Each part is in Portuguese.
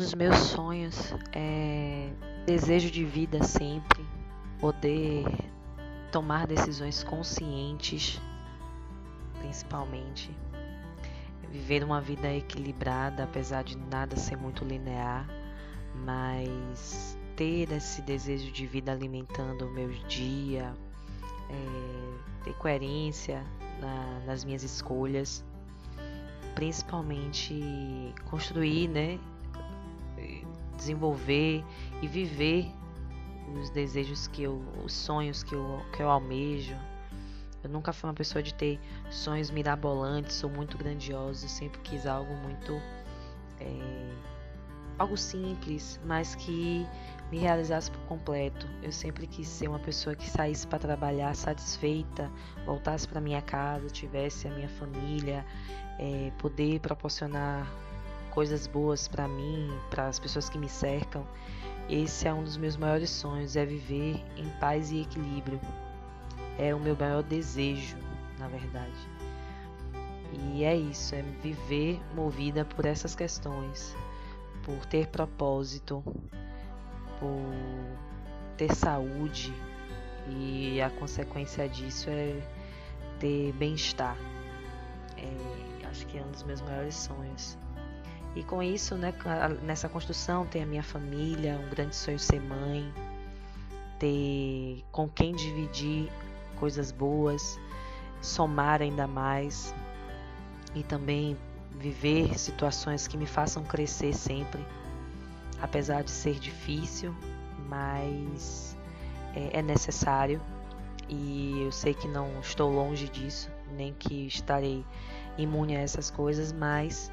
dos meus sonhos é desejo de vida sempre, poder tomar decisões conscientes, principalmente. Viver uma vida equilibrada, apesar de nada ser muito linear, mas ter esse desejo de vida alimentando o meu dia, é, ter coerência na, nas minhas escolhas, principalmente construir, né, desenvolver e viver os desejos que eu, os sonhos que eu, que eu almejo. Eu nunca fui uma pessoa de ter sonhos mirabolantes ou muito grandiosos. Eu sempre quis algo muito. É, algo simples, mas que me realizasse por completo. Eu sempre quis ser uma pessoa que saísse para trabalhar satisfeita, voltasse para minha casa, tivesse a minha família, é, poder proporcionar coisas boas para mim, para as pessoas que me cercam. Esse é um dos meus maiores sonhos, é viver em paz e equilíbrio. É o meu maior desejo, na verdade. E é isso, é viver movida por essas questões, por ter propósito, por ter saúde e a consequência disso é ter bem-estar. É, acho que é um dos meus maiores sonhos. E com isso, né, nessa construção, tem a minha família, um grande sonho ser mãe, ter com quem dividir coisas boas, somar ainda mais e também viver situações que me façam crescer sempre, apesar de ser difícil, mas é, é necessário. E eu sei que não estou longe disso, nem que estarei imune a essas coisas, mas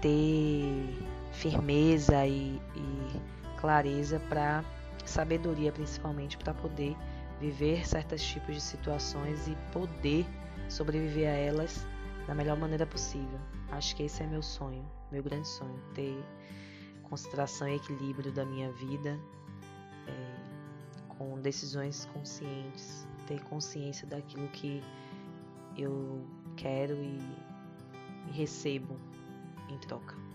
ter firmeza e, e clareza para sabedoria principalmente para poder viver certos tipos de situações e poder sobreviver a elas da melhor maneira possível. Acho que esse é meu sonho, meu grande sonho, ter concentração e equilíbrio da minha vida é, com decisões conscientes, ter consciência daquilo que eu quero e, e recebo em troca.